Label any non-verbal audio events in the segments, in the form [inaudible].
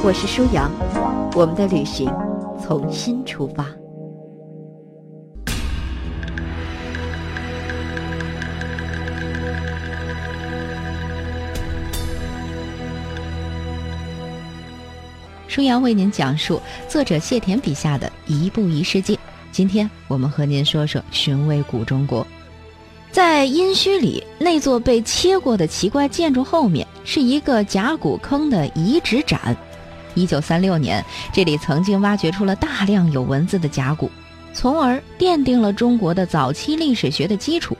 我是舒阳，我们的旅行从新出发。舒阳为您讲述作者谢田笔下的一步一世界。今天我们和您说说寻味古中国。在殷墟里，那座被切过的奇怪建筑后面是一个甲骨坑的遗址展。一九三六年，这里曾经挖掘出了大量有文字的甲骨，从而奠定了中国的早期历史学的基础。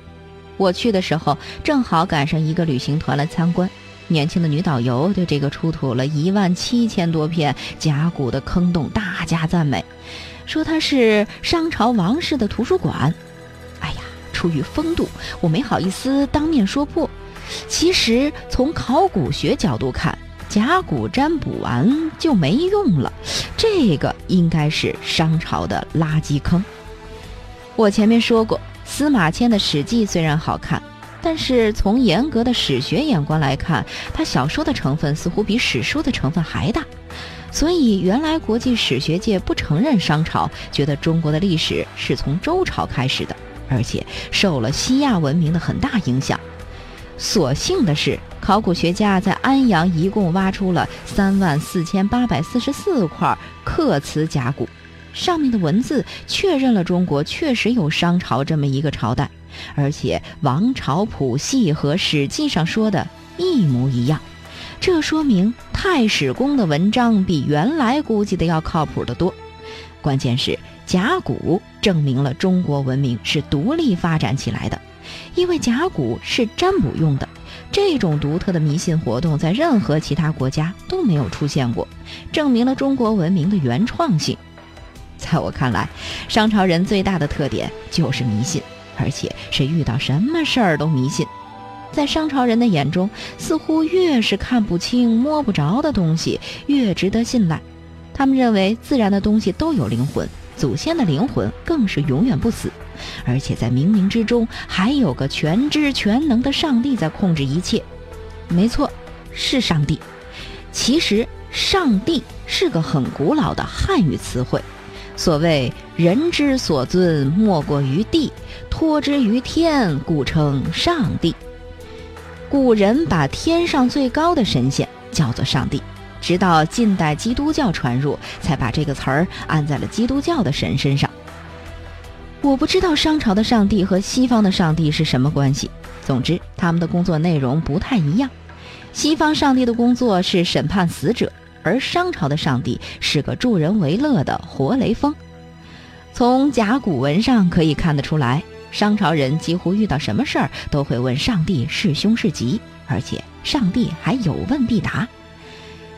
我去的时候正好赶上一个旅行团来参观，年轻的女导游对这个出土了一万七千多片甲骨的坑洞大加赞美，说它是商朝王室的图书馆。哎呀，出于风度，我没好意思当面说破。其实从考古学角度看，甲骨占卜完就没用了，这个应该是商朝的垃圾坑。我前面说过，司马迁的《史记》虽然好看，但是从严格的史学眼光来看，他小说的成分似乎比史书的成分还大。所以，原来国际史学界不承认商朝，觉得中国的历史是从周朝开始的，而且受了西亚文明的很大影响。所幸的是，考古学家在安阳一共挖出了三万四千八百四十四块刻瓷甲骨，上面的文字确认了中国确实有商朝这么一个朝代，而且王朝谱系和《史记》上说的一模一样。这说明太史公的文章比原来估计的要靠谱得多。关键是甲骨证明了中国文明是独立发展起来的。因为甲骨是占卜用的，这种独特的迷信活动在任何其他国家都没有出现过，证明了中国文明的原创性。在我看来，商朝人最大的特点就是迷信，而且是遇到什么事儿都迷信。在商朝人的眼中，似乎越是看不清、摸不着的东西，越值得信赖。他们认为自然的东西都有灵魂，祖先的灵魂更是永远不死。而且在冥冥之中，还有个全知全能的上帝在控制一切。没错，是上帝。其实“上帝”是个很古老的汉语词汇。所谓“人之所尊，莫过于地；托之于天，故称上帝。”古人把天上最高的神仙叫做上帝，直到近代基督教传入，才把这个词儿按在了基督教的神身上。我不知道商朝的上帝和西方的上帝是什么关系。总之，他们的工作内容不太一样。西方上帝的工作是审判死者，而商朝的上帝是个助人为乐的活雷锋。从甲骨文上可以看得出来，商朝人几乎遇到什么事儿都会问上帝是凶是吉，而且上帝还有问必答。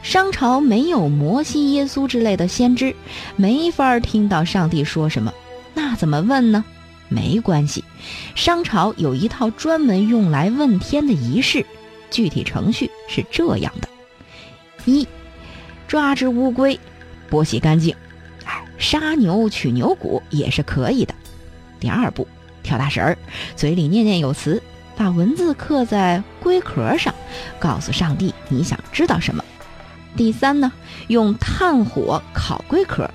商朝没有摩西、耶稣之类的先知，没法听到上帝说什么。怎么问呢？没关系，商朝有一套专门用来问天的仪式，具体程序是这样的：一，抓只乌龟，剥洗干净，哎，杀牛取牛骨也是可以的。第二步，跳大神儿，嘴里念念有词，把文字刻在龟壳上，告诉上帝你想知道什么。第三呢，用炭火烤龟壳。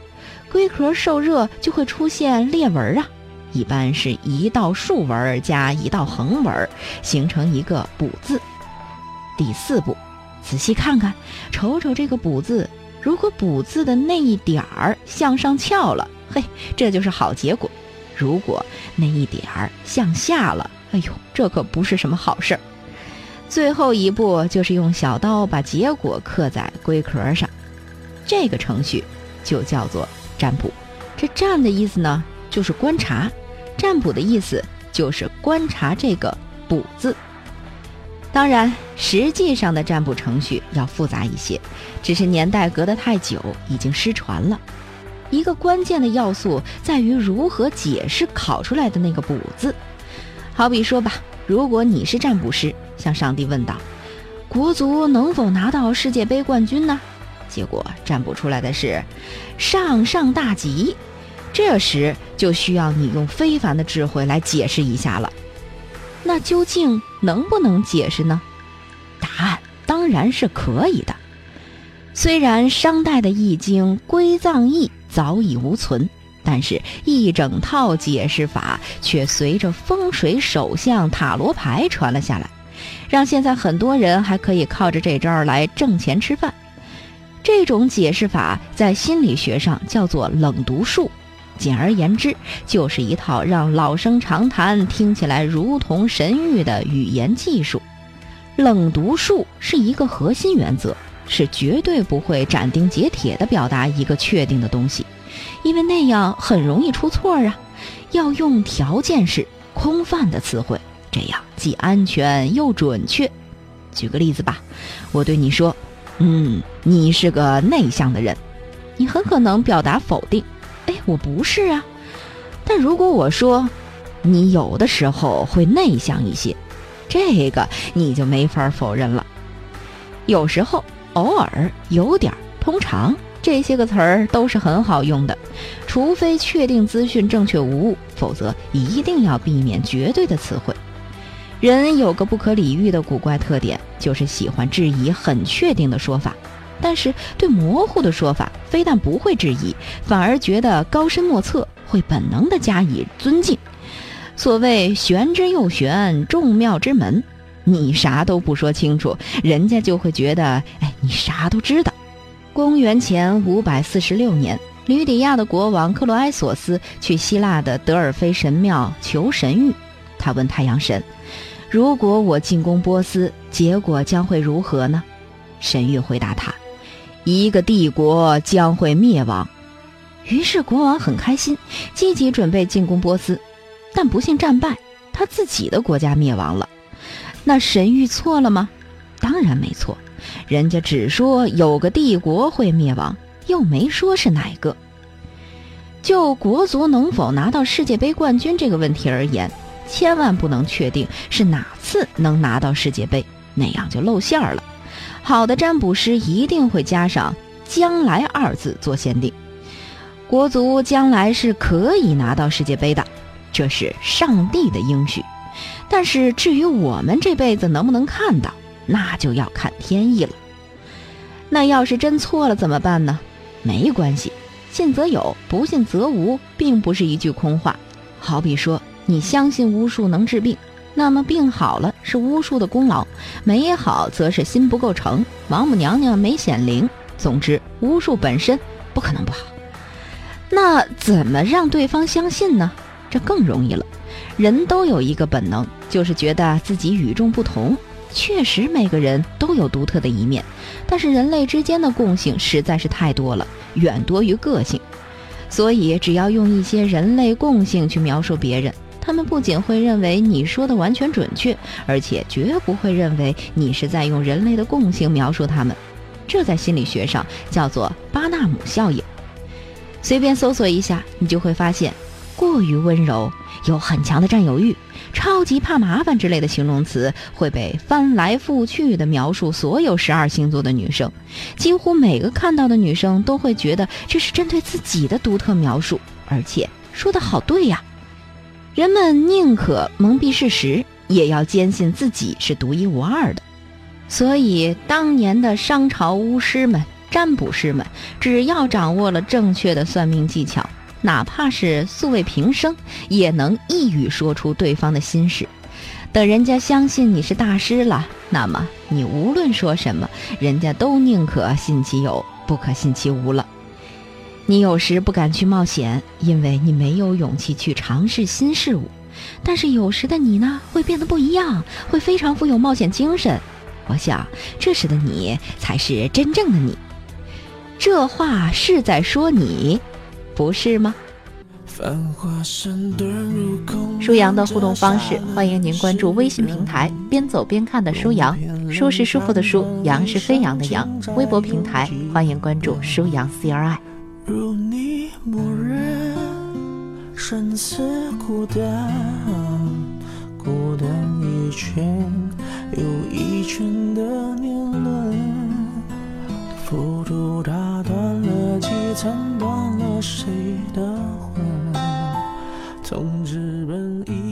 龟壳受热就会出现裂纹啊，一般是一道竖纹加一道横纹，形成一个“卜”字。第四步，仔细看看，瞅瞅这个“卜”字，如果“卜”字的那一点儿向上翘了，嘿，这就是好结果；如果那一点儿向下了，哎呦，这可不是什么好事儿。最后一步就是用小刀把结果刻在龟壳上，这个程序就叫做。占卜，这“占”的意思呢，就是观察；占卜的意思就是观察这个“卜”字。当然，实际上的占卜程序要复杂一些，只是年代隔得太久，已经失传了。一个关键的要素在于如何解释考出来的那个“卜”字。好比说吧，如果你是占卜师，向上帝问道：“国足能否拿到世界杯冠军呢？”结果占卜出来的是“上上大吉”，这时就需要你用非凡的智慧来解释一下了。那究竟能不能解释呢？答案当然是可以的。虽然商代的《易经》归藏易早已无存，但是一整套解释法却随着风水手相塔罗牌传了下来，让现在很多人还可以靠着这招来挣钱吃饭。这种解释法在心理学上叫做冷读术。简而言之，就是一套让老生常谈、听起来如同神谕的语言技术。冷读术是一个核心原则，是绝对不会斩钉截铁地表达一个确定的东西，因为那样很容易出错啊。要用条件式、空泛的词汇，这样既安全又准确。举个例子吧，我对你说：“嗯，你是个内向的人。”你很可能表达否定。哎，我不是啊。但如果我说，你有的时候会内向一些，这个你就没法否认了。有时候、偶尔、有点、通常这些个词儿都是很好用的，除非确定资讯正确无误，否则一定要避免绝对的词汇。人有个不可理喻的古怪特点，就是喜欢质疑很确定的说法。但是对模糊的说法，非但不会质疑，反而觉得高深莫测，会本能的加以尊敬。所谓玄之又玄，众妙之门，你啥都不说清楚，人家就会觉得，哎，你啥都知道。公元前五百四十六年，吕底亚的国王克罗埃索斯去希腊的德尔菲神庙求神谕，他问太阳神：“如果我进攻波斯，结果将会如何呢？”神谕回答他。一个帝国将会灭亡，于是国王很开心，积极准备进攻波斯，但不幸战败，他自己的国家灭亡了。那神谕错了吗？当然没错，人家只说有个帝国会灭亡，又没说是哪个。就国足能否拿到世界杯冠军这个问题而言，千万不能确定是哪次能拿到世界杯，那样就露馅儿了。好的占卜师一定会加上“将来”二字做限定，国足将来是可以拿到世界杯的，这是上帝的应许。但是至于我们这辈子能不能看到，那就要看天意了。那要是真错了怎么办呢？没关系，信则有，不信则无，并不是一句空话。好比说，你相信巫术能治病。那么病好了是巫术的功劳，没好则是心不够诚，王母娘娘没显灵。总之，巫术本身不可能不好。那怎么让对方相信呢？这更容易了。人都有一个本能，就是觉得自己与众不同。确实，每个人都有独特的一面，但是人类之间的共性实在是太多了，远多于个性。所以，只要用一些人类共性去描述别人。他们不仅会认为你说的完全准确，而且绝不会认为你是在用人类的共性描述他们。这在心理学上叫做巴纳姆效应。随便搜索一下，你就会发现，过于温柔、有很强的占有欲、超级怕麻烦之类的形容词会被翻来覆去地描述所有 [laughs] 十二星座的女生。几乎每个看到的女生都会觉得这是针对自己的独特描述，而且说的好对呀。人们宁可蒙蔽事实，也要坚信自己是独一无二的。所以，当年的商朝巫师们、占卜师们，只要掌握了正确的算命技巧，哪怕是素未平生，也能一语说出对方的心事。等人家相信你是大师了，那么你无论说什么，人家都宁可信其有，不可信其无了。你有时不敢去冒险，因为你没有勇气去尝试新事物。但是有时的你呢，会变得不一样，会非常富有冒险精神。我想，这时的你才是真正的你。这话是在说你，不是吗？舒阳的互动方式，欢迎您关注微信平台“边走边看”的舒阳，舒是舒服的舒，阳是飞扬的阳。微博平台欢迎关注舒阳 C R I。如你默认，生死孤单，孤单一圈又一圈的年轮，浮屠打断了几层，断了谁的魂？从纸本一。